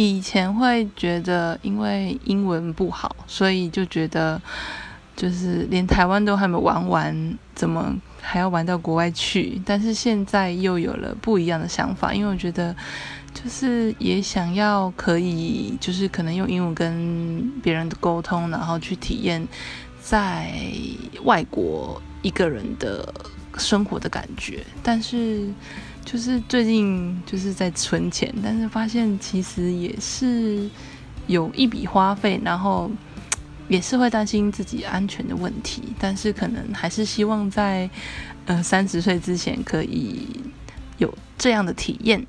以前会觉得，因为英文不好，所以就觉得就是连台湾都还没玩完，怎么还要玩到国外去？但是现在又有了不一样的想法，因为我觉得就是也想要可以，就是可能用英文跟别人沟通，然后去体验在外国一个人的生活的感觉，但是。就是最近就是在存钱，但是发现其实也是有一笔花费，然后也是会担心自己安全的问题，但是可能还是希望在呃三十岁之前可以有这样的体验。